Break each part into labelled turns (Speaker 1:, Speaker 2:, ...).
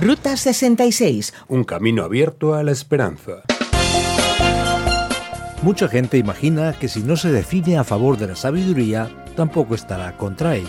Speaker 1: Ruta 66.
Speaker 2: Un camino abierto a la esperanza.
Speaker 3: Mucha gente imagina que si no se define a favor de la sabiduría, tampoco estará contra ella.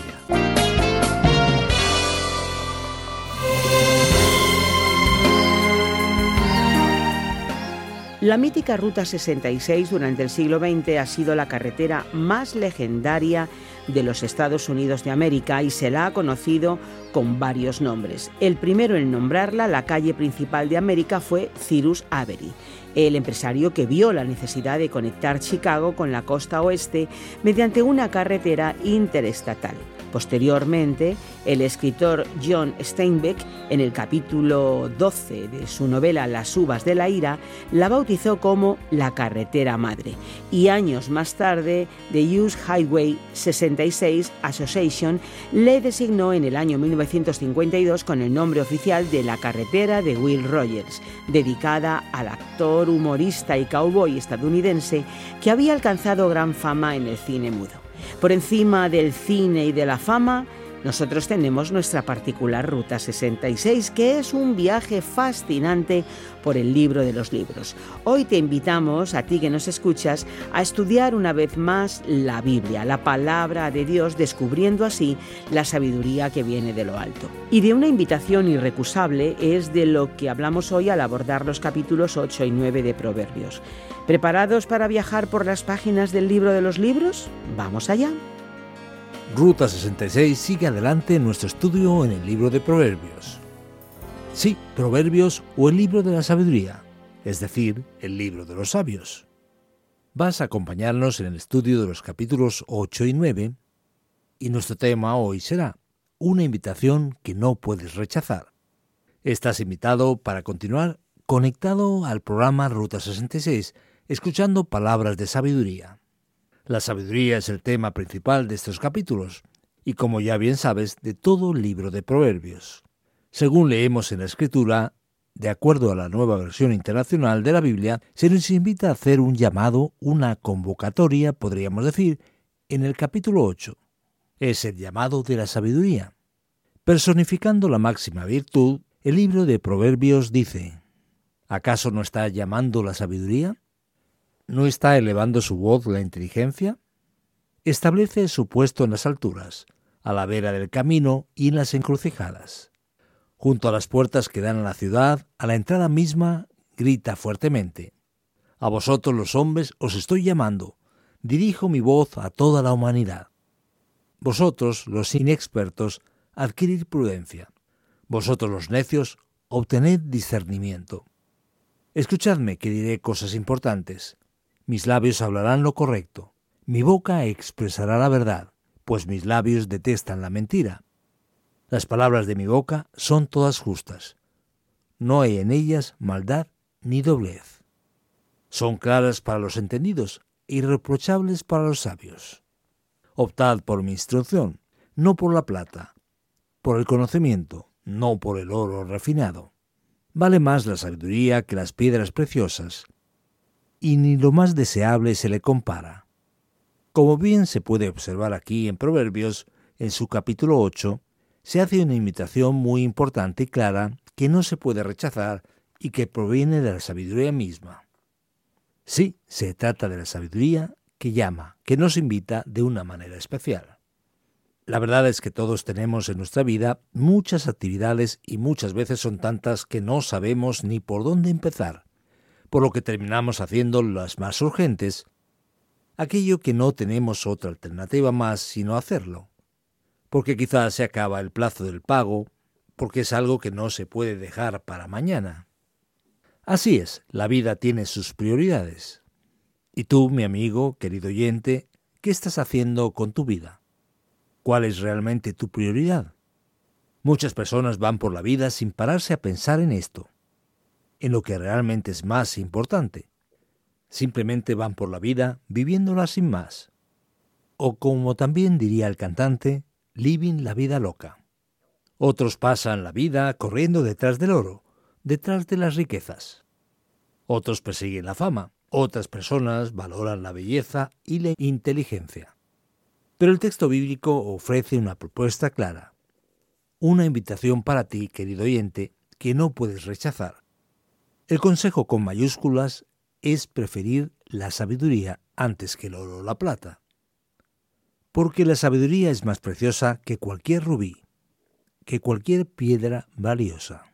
Speaker 1: La mítica Ruta 66 durante el siglo XX ha sido la carretera más legendaria de los Estados Unidos de América y se la ha conocido con varios nombres. El primero en nombrarla, la calle principal de América, fue Cyrus Avery, el empresario que vio la necesidad de conectar Chicago con la costa oeste mediante una carretera interestatal. Posteriormente, el escritor John Steinbeck, en el capítulo 12 de su novela Las uvas de la ira, la bautizó como la carretera madre. Y años más tarde, The US Highway 66 Association le designó en el año 1952 con el nombre oficial de la carretera de Will Rogers, dedicada al actor, humorista y cowboy estadounidense que había alcanzado gran fama en el cine mudo. Por encima del cine y de la fama, nosotros tenemos nuestra particular Ruta 66, que es un viaje fascinante por el libro de los libros. Hoy te invitamos, a ti que nos escuchas, a estudiar una vez más la Biblia, la palabra de Dios, descubriendo así la sabiduría que viene de lo alto. Y de una invitación irrecusable es de lo que hablamos hoy al abordar los capítulos 8 y 9 de Proverbios. ¿Preparados para viajar por las páginas del libro de los libros? Vamos allá.
Speaker 3: Ruta 66 sigue adelante en nuestro estudio en el libro de Proverbios. Sí, Proverbios o el libro de la sabiduría, es decir, el libro de los sabios. Vas a acompañarnos en el estudio de los capítulos 8 y 9 y nuestro tema hoy será una invitación que no puedes rechazar. Estás invitado para continuar conectado al programa Ruta 66 escuchando palabras de sabiduría. La sabiduría es el tema principal de estos capítulos, y como ya bien sabes, de todo el libro de Proverbios. Según leemos en la Escritura, de acuerdo a la nueva versión internacional de la Biblia, se nos invita a hacer un llamado, una convocatoria, podríamos decir, en el capítulo 8. Es el llamado de la sabiduría. Personificando la máxima virtud, el libro de Proverbios dice, ¿acaso no está llamando la sabiduría? ¿No está elevando su voz la inteligencia? Establece su puesto en las alturas, a la vera del camino y en las encrucijadas. Junto a las puertas que dan a la ciudad, a la entrada misma, grita fuertemente. A vosotros los hombres os estoy llamando, dirijo mi voz a toda la humanidad. Vosotros, los inexpertos, adquirid prudencia. Vosotros los necios, obtened discernimiento. Escuchadme que diré cosas importantes. Mis labios hablarán lo correcto, mi boca expresará la verdad, pues mis labios detestan la mentira. Las palabras de mi boca son todas justas. No hay en ellas maldad ni doblez. Son claras para los entendidos irreprochables para los sabios. Optad por mi instrucción, no por la plata, por el conocimiento, no por el oro refinado. Vale más la sabiduría que las piedras preciosas, y ni lo más deseable se le compara. Como bien se puede observar aquí en Proverbios, en su capítulo 8, se hace una invitación muy importante y clara que no se puede rechazar y que proviene de la sabiduría misma. Sí, se trata de la sabiduría que llama, que nos invita de una manera especial. La verdad es que todos tenemos en nuestra vida muchas actividades y muchas veces son tantas que no sabemos ni por dónde empezar por lo que terminamos haciendo las más urgentes, aquello que no tenemos otra alternativa más sino hacerlo, porque quizás se acaba el plazo del pago, porque es algo que no se puede dejar para mañana. Así es, la vida tiene sus prioridades. Y tú, mi amigo, querido oyente, ¿qué estás haciendo con tu vida? ¿Cuál es realmente tu prioridad? Muchas personas van por la vida sin pararse a pensar en esto, en lo que realmente es más importante. Simplemente van por la vida viviéndola sin más. O como también diría el cantante, living la vida loca. Otros pasan la vida corriendo detrás del oro, detrás de las riquezas. Otros persiguen la fama, otras personas valoran la belleza y la inteligencia. Pero el texto bíblico ofrece una propuesta clara, una invitación para ti, querido oyente, que no puedes rechazar. El consejo con mayúsculas es preferir la sabiduría antes que el oro o la plata, porque la sabiduría es más preciosa que cualquier rubí, que cualquier piedra valiosa.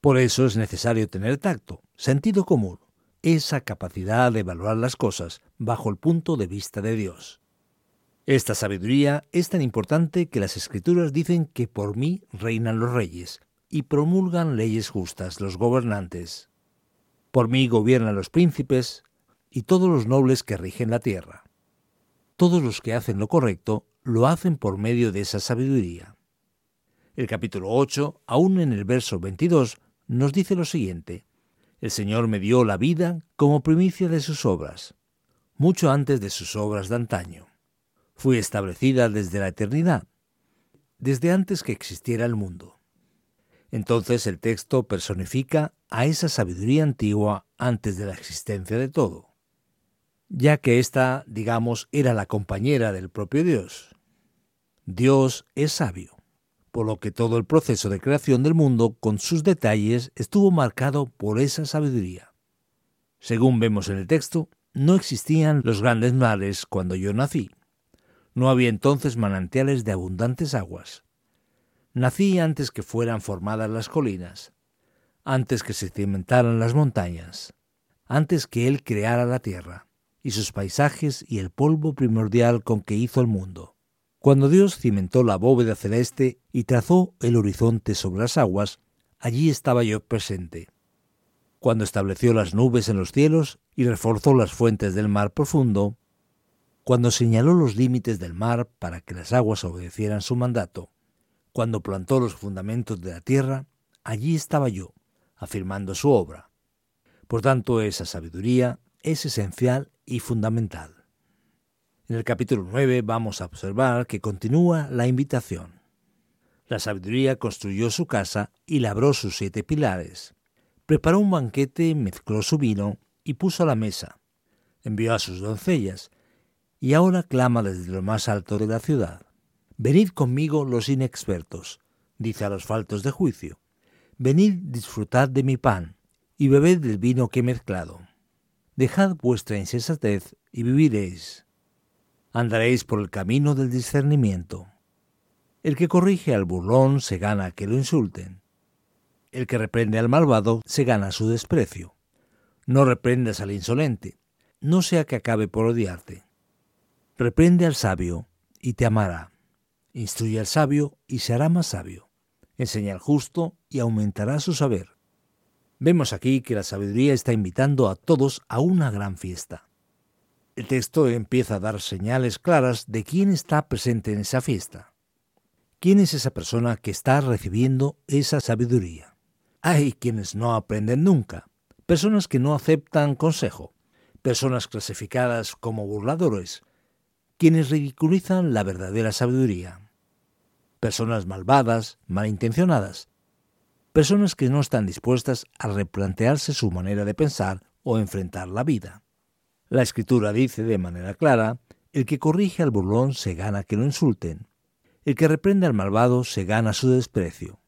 Speaker 3: Por eso es necesario tener tacto, sentido común, esa capacidad de evaluar las cosas bajo el punto de vista de Dios. Esta sabiduría es tan importante que las escrituras dicen que por mí reinan los reyes y promulgan leyes justas los gobernantes. Por mí gobiernan los príncipes y todos los nobles que rigen la tierra. Todos los que hacen lo correcto lo hacen por medio de esa sabiduría. El capítulo 8, aún en el verso 22, nos dice lo siguiente. El Señor me dio la vida como primicia de sus obras, mucho antes de sus obras de antaño. Fui establecida desde la eternidad, desde antes que existiera el mundo. Entonces el texto personifica a esa sabiduría antigua antes de la existencia de todo, ya que ésta, digamos, era la compañera del propio Dios. Dios es sabio por lo que todo el proceso de creación del mundo, con sus detalles, estuvo marcado por esa sabiduría. Según vemos en el texto, no existían los grandes mares cuando yo nací. No había entonces manantiales de abundantes aguas. Nací antes que fueran formadas las colinas, antes que se cimentaran las montañas, antes que Él creara la tierra, y sus paisajes y el polvo primordial con que hizo el mundo. Cuando Dios cimentó la bóveda celeste y trazó el horizonte sobre las aguas, allí estaba yo presente. Cuando estableció las nubes en los cielos y reforzó las fuentes del mar profundo, cuando señaló los límites del mar para que las aguas obedecieran su mandato, cuando plantó los fundamentos de la tierra, allí estaba yo, afirmando su obra. Por tanto, esa sabiduría es esencial y fundamental. En el capítulo 9 vamos a observar que continúa la invitación. La sabiduría construyó su casa y labró sus siete pilares. Preparó un banquete, mezcló su vino y puso a la mesa. Envió a sus doncellas y ahora clama desde lo más alto de la ciudad. Venid conmigo los inexpertos, dice a los faltos de juicio. Venid disfrutad de mi pan y bebed del vino que he mezclado. Dejad vuestra insensatez y viviréis andaréis por el camino del discernimiento. El que corrige al burlón se gana que lo insulten. El que reprende al malvado se gana su desprecio. No reprendas al insolente, no sea que acabe por odiarte. Reprende al sabio y te amará. Instruye al sabio y se hará más sabio. Enseña al justo y aumentará su saber. Vemos aquí que la sabiduría está invitando a todos a una gran fiesta. El texto empieza a dar señales claras de quién está presente en esa fiesta. ¿Quién es esa persona que está recibiendo esa sabiduría? Hay quienes no aprenden nunca, personas que no aceptan consejo, personas clasificadas como burladores, quienes ridiculizan la verdadera sabiduría, personas malvadas, malintencionadas, personas que no están dispuestas a replantearse su manera de pensar o enfrentar la vida. La escritura dice de manera clara, el que corrige al burlón se gana que lo insulten, el que reprende al malvado se gana su desprecio.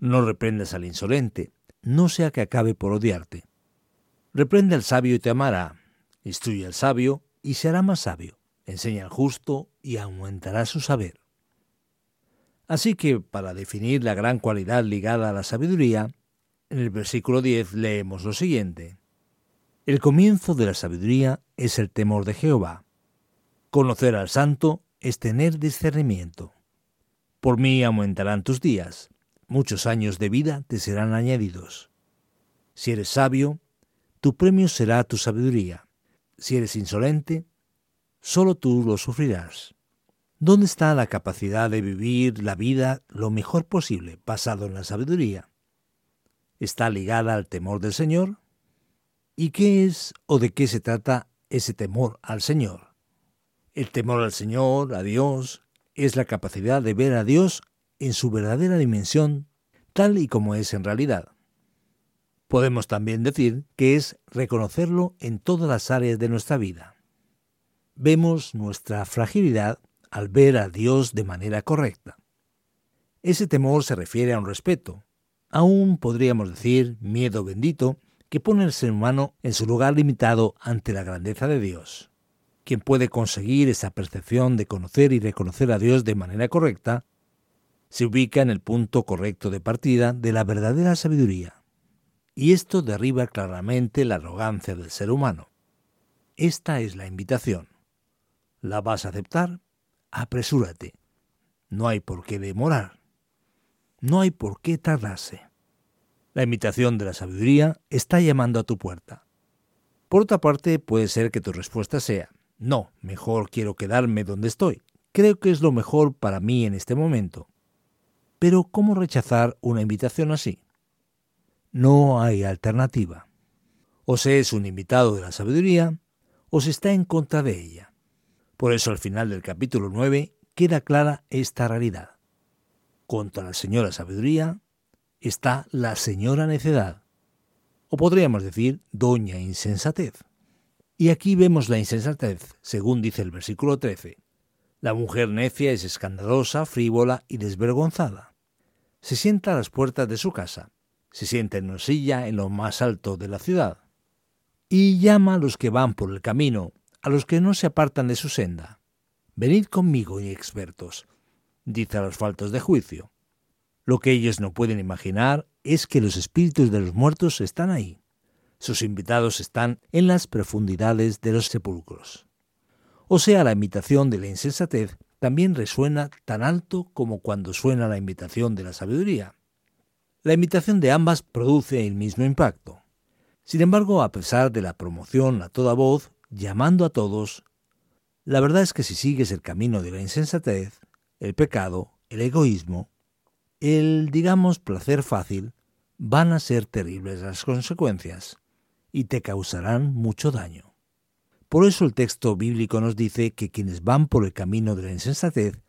Speaker 3: No reprendas al insolente, no sea que acabe por odiarte. Reprende al sabio y te amará, instruye al sabio y será más sabio, enseña al justo y aumentará su saber. Así que, para definir la gran cualidad ligada a la sabiduría, en el versículo 10 leemos lo siguiente. El comienzo de la sabiduría es el temor de Jehová. Conocer al santo es tener discernimiento. Por mí aumentarán tus días, muchos años de vida te serán añadidos. Si eres sabio, tu premio será tu sabiduría. Si eres insolente, solo tú lo sufrirás. ¿Dónde está la capacidad de vivir la vida lo mejor posible, basado en la sabiduría? ¿Está ligada al temor del Señor? ¿Y qué es o de qué se trata ese temor al Señor? El temor al Señor, a Dios, es la capacidad de ver a Dios en su verdadera dimensión, tal y como es en realidad. Podemos también decir que es reconocerlo en todas las áreas de nuestra vida. Vemos nuestra fragilidad al ver a Dios de manera correcta. Ese temor se refiere a un respeto, aún podríamos decir miedo bendito, que pone al ser humano en su lugar limitado ante la grandeza de Dios. Quien puede conseguir esa percepción de conocer y reconocer a Dios de manera correcta, se ubica en el punto correcto de partida de la verdadera sabiduría y esto derriba claramente la arrogancia del ser humano. Esta es la invitación. ¿La vas a aceptar? Apresúrate. No hay por qué demorar. No hay por qué tardarse. La invitación de la sabiduría está llamando a tu puerta. Por otra parte, puede ser que tu respuesta sea, no, mejor quiero quedarme donde estoy. Creo que es lo mejor para mí en este momento. Pero ¿cómo rechazar una invitación así? No hay alternativa. O se es un invitado de la sabiduría, o se está en contra de ella. Por eso al final del capítulo 9 queda clara esta realidad. Contra la señora sabiduría está la señora necedad, o podríamos decir doña insensatez. Y aquí vemos la insensatez, según dice el versículo 13. La mujer necia es escandalosa, frívola y desvergonzada. Se sienta a las puertas de su casa se sienta en una silla en lo más alto de la ciudad, y llama a los que van por el camino, a los que no se apartan de su senda. Venid conmigo, inexpertos, dice a los faltos de juicio. Lo que ellos no pueden imaginar es que los espíritus de los muertos están ahí. Sus invitados están en las profundidades de los sepulcros. O sea, la invitación de la insensatez también resuena tan alto como cuando suena la invitación de la sabiduría. La imitación de ambas produce el mismo impacto. Sin embargo, a pesar de la promoción a toda voz, llamando a todos, la verdad es que si sigues el camino de la insensatez, el pecado, el egoísmo, el, digamos, placer fácil, van a ser terribles las consecuencias y te causarán mucho daño. Por eso el texto bíblico nos dice que quienes van por el camino de la insensatez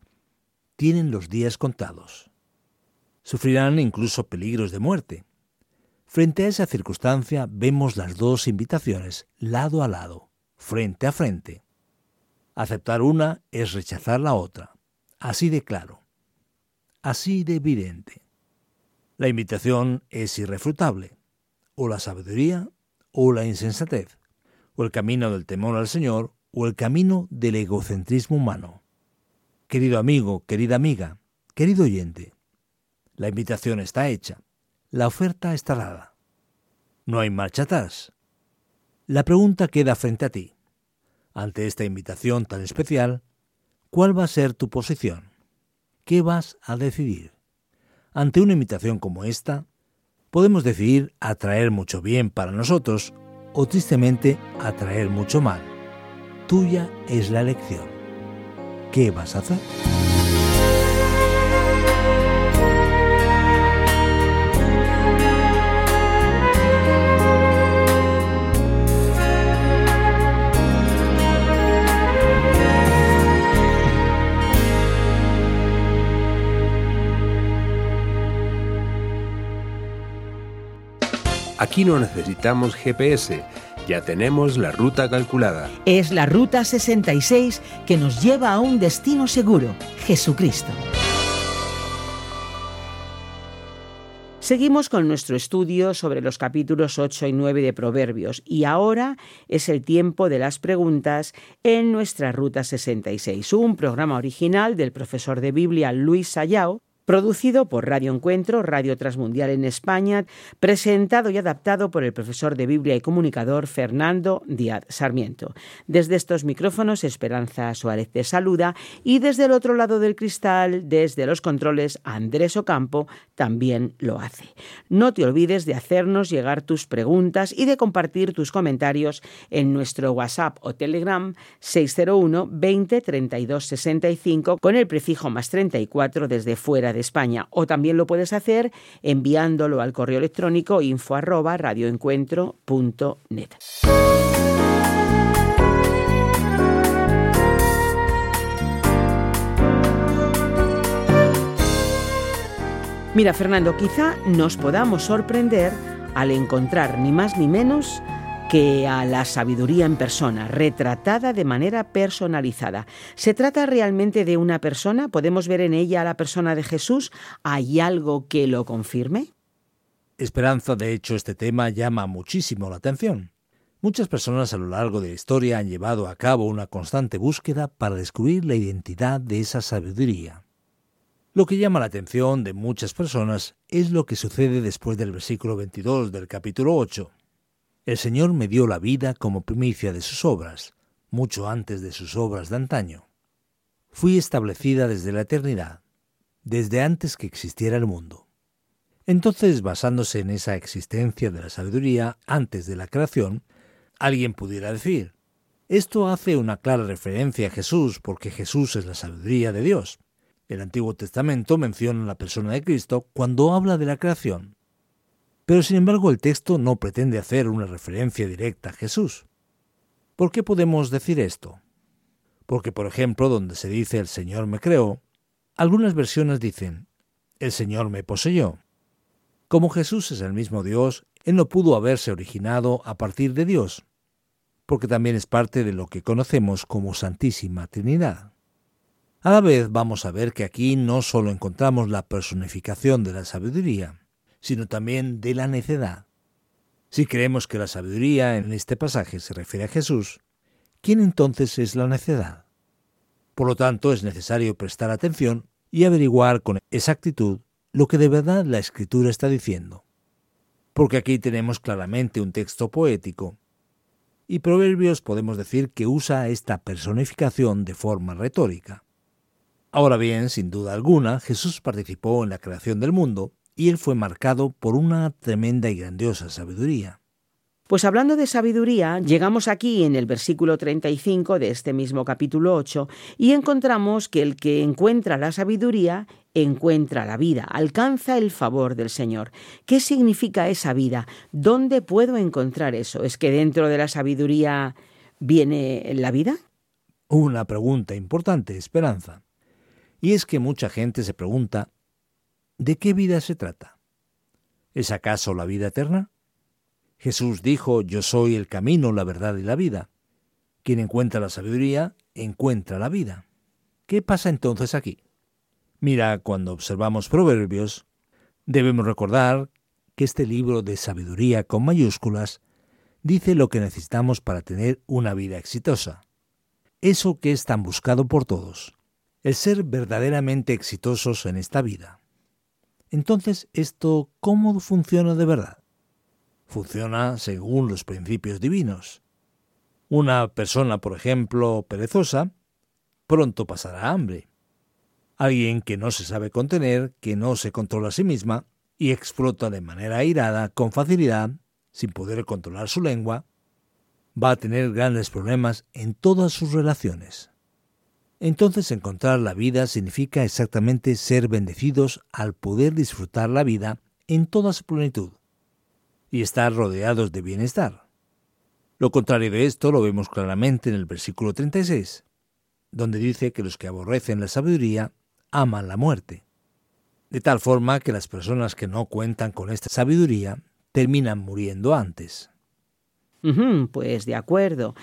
Speaker 3: tienen los días contados sufrirán incluso peligros de muerte. Frente a esa circunstancia vemos las dos invitaciones lado a lado, frente a frente. Aceptar una es rechazar la otra, así de claro, así de evidente. La invitación es irrefutable, o la sabiduría o la insensatez, o el camino del temor al Señor o el camino del egocentrismo humano. Querido amigo, querida amiga, querido oyente, la invitación está hecha. La oferta está dada. No hay marcha atrás. La pregunta queda frente a ti. Ante esta invitación tan especial, ¿cuál va a ser tu posición? ¿Qué vas a decidir? Ante una invitación como esta, podemos decidir atraer mucho bien para nosotros o tristemente atraer mucho mal. Tuya es la elección. ¿Qué vas a hacer?
Speaker 2: Aquí no necesitamos GPS, ya tenemos la ruta calculada.
Speaker 1: Es la Ruta 66 que nos lleva a un destino seguro, Jesucristo. Seguimos con nuestro estudio sobre los capítulos 8 y 9 de Proverbios y ahora es el tiempo de las preguntas en nuestra Ruta 66, un programa original del profesor de Biblia Luis Sayao Producido por Radio Encuentro, Radio Transmundial en España, presentado y adaptado por el profesor de Biblia y comunicador Fernando Díaz Sarmiento. Desde estos micrófonos, Esperanza Suárez te saluda y desde el otro lado del cristal, desde los controles, Andrés Ocampo también lo hace. No te olvides de hacernos llegar tus preguntas y de compartir tus comentarios en nuestro WhatsApp o Telegram 601 20 32 65 con el prefijo más 34 desde fuera de España o también lo puedes hacer enviándolo al correo electrónico info. Mira, Fernando, quizá nos podamos sorprender al encontrar ni más ni menos que a la sabiduría en persona, retratada de manera personalizada. ¿Se trata realmente de una persona? ¿Podemos ver en ella a la persona de Jesús? ¿Hay algo que lo confirme?
Speaker 3: Esperanza, de hecho, este tema llama muchísimo la atención. Muchas personas a lo largo de la historia han llevado a cabo una constante búsqueda para descubrir la identidad de esa sabiduría. Lo que llama la atención de muchas personas es lo que sucede después del versículo 22 del capítulo 8. El Señor me dio la vida como primicia de sus obras, mucho antes de sus obras de antaño. Fui establecida desde la eternidad, desde antes que existiera el mundo. Entonces, basándose en esa existencia de la sabiduría antes de la creación, alguien pudiera decir, esto hace una clara referencia a Jesús porque Jesús es la sabiduría de Dios. El Antiguo Testamento menciona la persona de Cristo cuando habla de la creación. Pero sin embargo el texto no pretende hacer una referencia directa a Jesús. ¿Por qué podemos decir esto? Porque, por ejemplo, donde se dice el Señor me creó, algunas versiones dicen el Señor me poseyó. Como Jesús es el mismo Dios, Él no pudo haberse originado a partir de Dios, porque también es parte de lo que conocemos como Santísima Trinidad. A la vez vamos a ver que aquí no solo encontramos la personificación de la sabiduría, sino también de la necedad. Si creemos que la sabiduría en este pasaje se refiere a Jesús, ¿quién entonces es la necedad? Por lo tanto, es necesario prestar atención y averiguar con exactitud lo que de verdad la escritura está diciendo. Porque aquí tenemos claramente un texto poético, y Proverbios podemos decir que usa esta personificación de forma retórica. Ahora bien, sin duda alguna, Jesús participó en la creación del mundo y él fue marcado por una tremenda y grandiosa sabiduría.
Speaker 1: Pues hablando de sabiduría, llegamos aquí en el versículo 35 de este mismo capítulo 8 y encontramos que el que encuentra la sabiduría encuentra la vida, alcanza el favor del Señor. ¿Qué significa esa vida? ¿Dónde puedo encontrar eso? ¿Es que dentro de la sabiduría viene la vida?
Speaker 3: Una pregunta importante, Esperanza. Y es que mucha gente se pregunta ¿De qué vida se trata? ¿Es acaso la vida eterna? Jesús dijo, Yo soy el camino, la verdad y la vida. Quien encuentra la sabiduría, encuentra la vida. ¿Qué pasa entonces aquí? Mira, cuando observamos Proverbios, debemos recordar que este libro de sabiduría con mayúsculas dice lo que necesitamos para tener una vida exitosa. Eso que es tan buscado por todos, el ser verdaderamente exitosos en esta vida. Entonces, ¿esto cómo funciona de verdad? Funciona según los principios divinos. Una persona, por ejemplo, perezosa, pronto pasará hambre. Alguien que no se sabe contener, que no se controla a sí misma y explota de manera airada, con facilidad, sin poder controlar su lengua, va a tener grandes problemas en todas sus relaciones. Entonces encontrar la vida significa exactamente ser bendecidos al poder disfrutar la vida en toda su plenitud y estar rodeados de bienestar. Lo contrario de esto lo vemos claramente en el versículo 36, donde dice que los que aborrecen la sabiduría aman la muerte. De tal forma que las personas que no cuentan con esta sabiduría terminan muriendo antes.
Speaker 1: pues de acuerdo.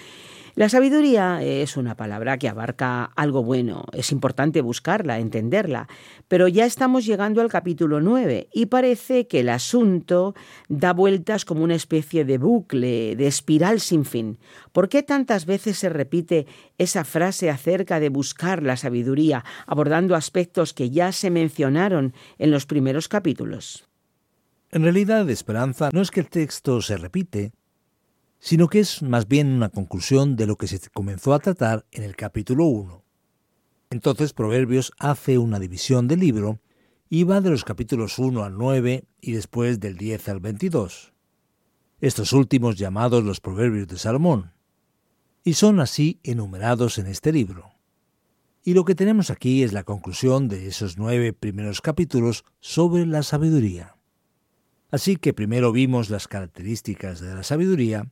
Speaker 1: La sabiduría es una palabra que abarca algo bueno, es importante buscarla, entenderla, pero ya estamos llegando al capítulo 9 y parece que el asunto da vueltas como una especie de bucle, de espiral sin fin. ¿Por qué tantas veces se repite esa frase acerca de buscar la sabiduría, abordando aspectos que ya se mencionaron en los primeros capítulos?
Speaker 3: En realidad, Esperanza, no es que el texto se repite, sino que es más bien una conclusión de lo que se comenzó a tratar en el capítulo 1. Entonces Proverbios hace una división del libro y va de los capítulos 1 al 9 y después del 10 al 22. Estos últimos llamados los Proverbios de Salomón, y son así enumerados en este libro. Y lo que tenemos aquí es la conclusión de esos nueve primeros capítulos sobre la sabiduría. Así que primero vimos las características de la sabiduría,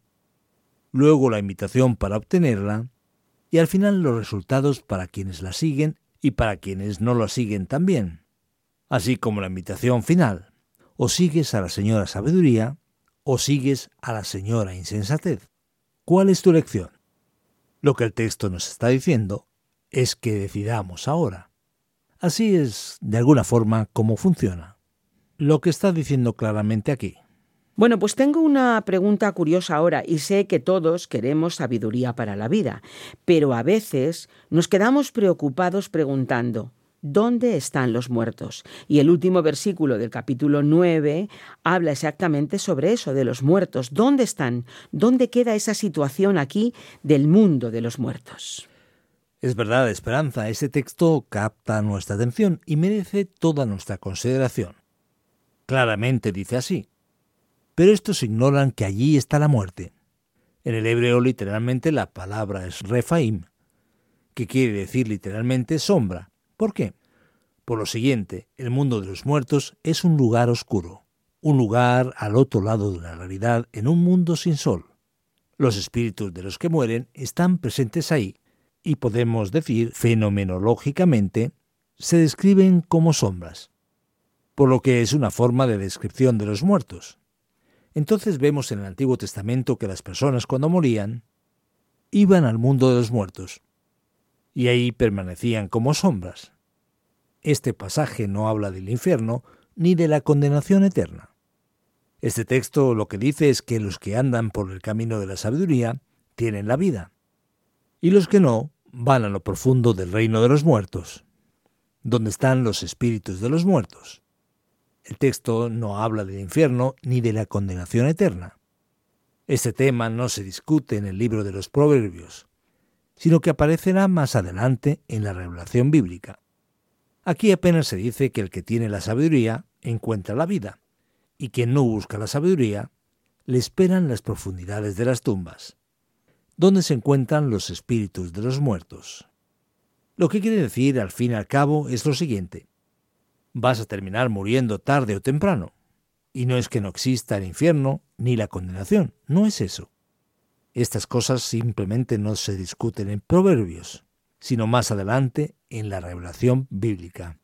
Speaker 3: luego la invitación para obtenerla, y al final los resultados para quienes la siguen y para quienes no la siguen también, así como la invitación final, o sigues a la señora sabiduría o sigues a la señora insensatez. ¿Cuál es tu elección? Lo que el texto nos está diciendo es que decidamos ahora. Así es, de alguna forma, cómo funciona lo que está diciendo claramente aquí.
Speaker 1: Bueno, pues tengo una pregunta curiosa ahora y sé que todos queremos sabiduría para la vida, pero a veces nos quedamos preocupados preguntando, ¿dónde están los muertos? Y el último versículo del capítulo 9 habla exactamente sobre eso, de los muertos. ¿Dónde están? ¿Dónde queda esa situación aquí del mundo de los muertos?
Speaker 3: Es verdad, Esperanza, ese texto capta nuestra atención y merece toda nuestra consideración. Claramente dice así. Pero estos ignoran que allí está la muerte. En el hebreo literalmente la palabra es refaim, que quiere decir literalmente sombra. ¿Por qué? Por lo siguiente, el mundo de los muertos es un lugar oscuro, un lugar al otro lado de la realidad en un mundo sin sol. Los espíritus de los que mueren están presentes ahí y podemos decir fenomenológicamente se describen como sombras por lo que es una forma de descripción de los muertos. Entonces vemos en el Antiguo Testamento que las personas cuando morían iban al mundo de los muertos y ahí permanecían como sombras. Este pasaje no habla del infierno ni de la condenación eterna. Este texto lo que dice es que los que andan por el camino de la sabiduría tienen la vida, y los que no van a lo profundo del reino de los muertos, donde están los espíritus de los muertos. El texto no habla del infierno ni de la condenación eterna. Este tema no se discute en el libro de los Proverbios, sino que aparecerá más adelante en la revelación bíblica. Aquí apenas se dice que el que tiene la sabiduría encuentra la vida, y quien no busca la sabiduría le esperan las profundidades de las tumbas, donde se encuentran los espíritus de los muertos. Lo que quiere decir al fin y al cabo es lo siguiente vas a terminar muriendo tarde o temprano. Y no es que no exista el infierno ni la condenación, no es eso. Estas cosas simplemente no se discuten en proverbios, sino más adelante en la revelación bíblica,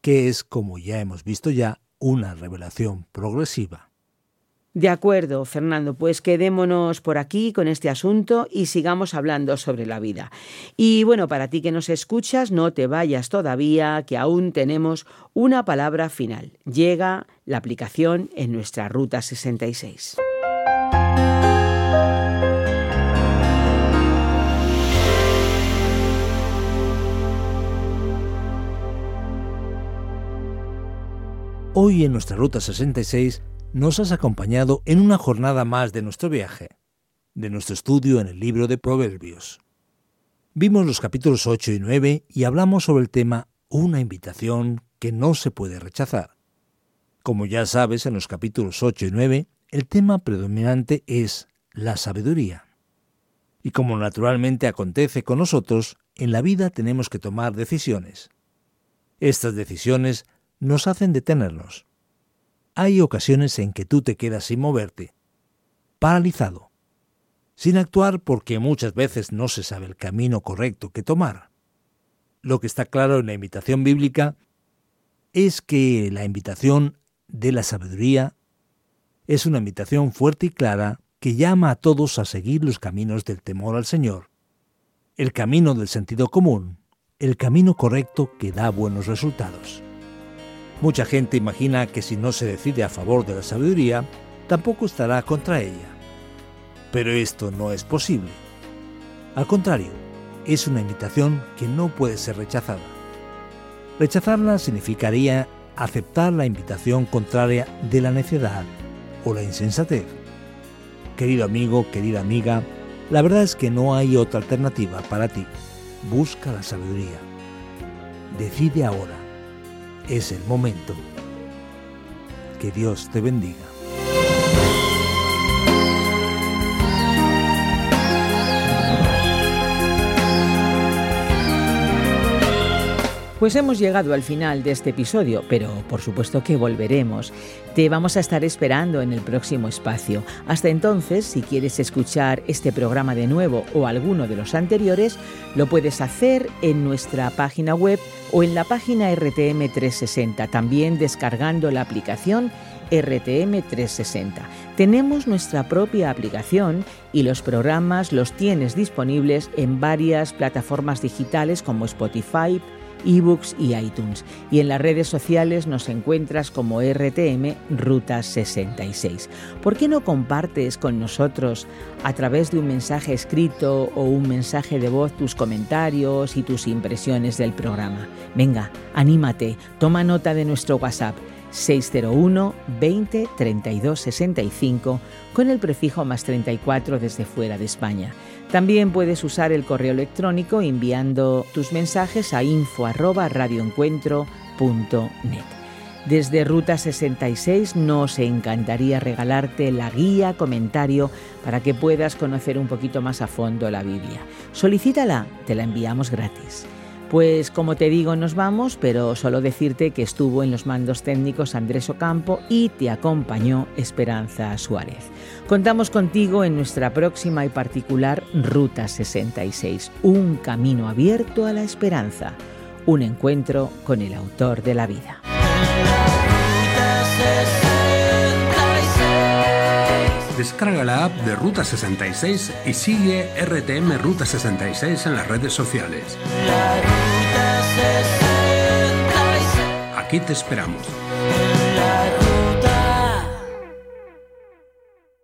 Speaker 3: que es, como ya hemos visto ya, una revelación progresiva.
Speaker 1: De acuerdo, Fernando, pues quedémonos por aquí con este asunto y sigamos hablando sobre la vida. Y bueno, para ti que nos escuchas, no te vayas todavía, que aún tenemos una palabra final. Llega la aplicación en nuestra Ruta 66.
Speaker 3: Hoy en nuestra Ruta 66 nos has acompañado en una jornada más de nuestro viaje, de nuestro estudio en el libro de Proverbios. Vimos los capítulos 8 y 9 y hablamos sobre el tema Una invitación que no se puede rechazar. Como ya sabes, en los capítulos 8 y 9, el tema predominante es la sabiduría. Y como naturalmente acontece con nosotros, en la vida tenemos que tomar decisiones. Estas decisiones nos hacen detenernos, hay ocasiones en que tú te quedas sin moverte, paralizado, sin actuar porque muchas veces no se sabe el camino correcto que tomar. Lo que está claro en la invitación bíblica es que la invitación de la sabiduría es una invitación fuerte y clara que llama a todos a seguir los caminos del temor al Señor, el camino del sentido común, el camino correcto que da buenos resultados. Mucha gente imagina que si no se decide a favor de la sabiduría, tampoco estará contra ella. Pero esto no es posible. Al contrario, es una invitación que no puede ser rechazada. Rechazarla significaría aceptar la invitación contraria de la necedad o la insensatez. Querido amigo, querida amiga, la verdad es que no hay otra alternativa para ti. Busca la sabiduría. Decide ahora. Es el momento. Que Dios te bendiga.
Speaker 1: Pues hemos llegado al final de este episodio, pero por supuesto que volveremos. Te vamos a estar esperando en el próximo espacio. Hasta entonces, si quieres escuchar este programa de nuevo o alguno de los anteriores, lo puedes hacer en nuestra página web o en la página RTM 360, también descargando la aplicación RTM 360. Tenemos nuestra propia aplicación y los programas los tienes disponibles en varias plataformas digitales como Spotify, ebooks y iTunes. Y en las redes sociales nos encuentras como RTM Ruta 66. ¿Por qué no compartes con nosotros a través de un mensaje escrito o un mensaje de voz tus comentarios y tus impresiones del programa? Venga, anímate, toma nota de nuestro WhatsApp 601 20 32 65 con el prefijo más 34 desde fuera de España. También puedes usar el correo electrónico enviando tus mensajes a info@radioencuentro.net. Desde Ruta 66 nos encantaría regalarte la guía comentario para que puedas conocer un poquito más a fondo la Biblia. Solicítala, te la enviamos gratis. Pues como te digo, nos vamos, pero solo decirte que estuvo en los mandos técnicos Andrés Ocampo y te acompañó Esperanza Suárez. Contamos contigo en nuestra próxima y particular Ruta 66, un camino abierto a la esperanza, un encuentro con el autor de la vida.
Speaker 2: Descarga la app de Ruta 66 y sigue RTM Ruta 66 en las redes sociales. Aquí te esperamos.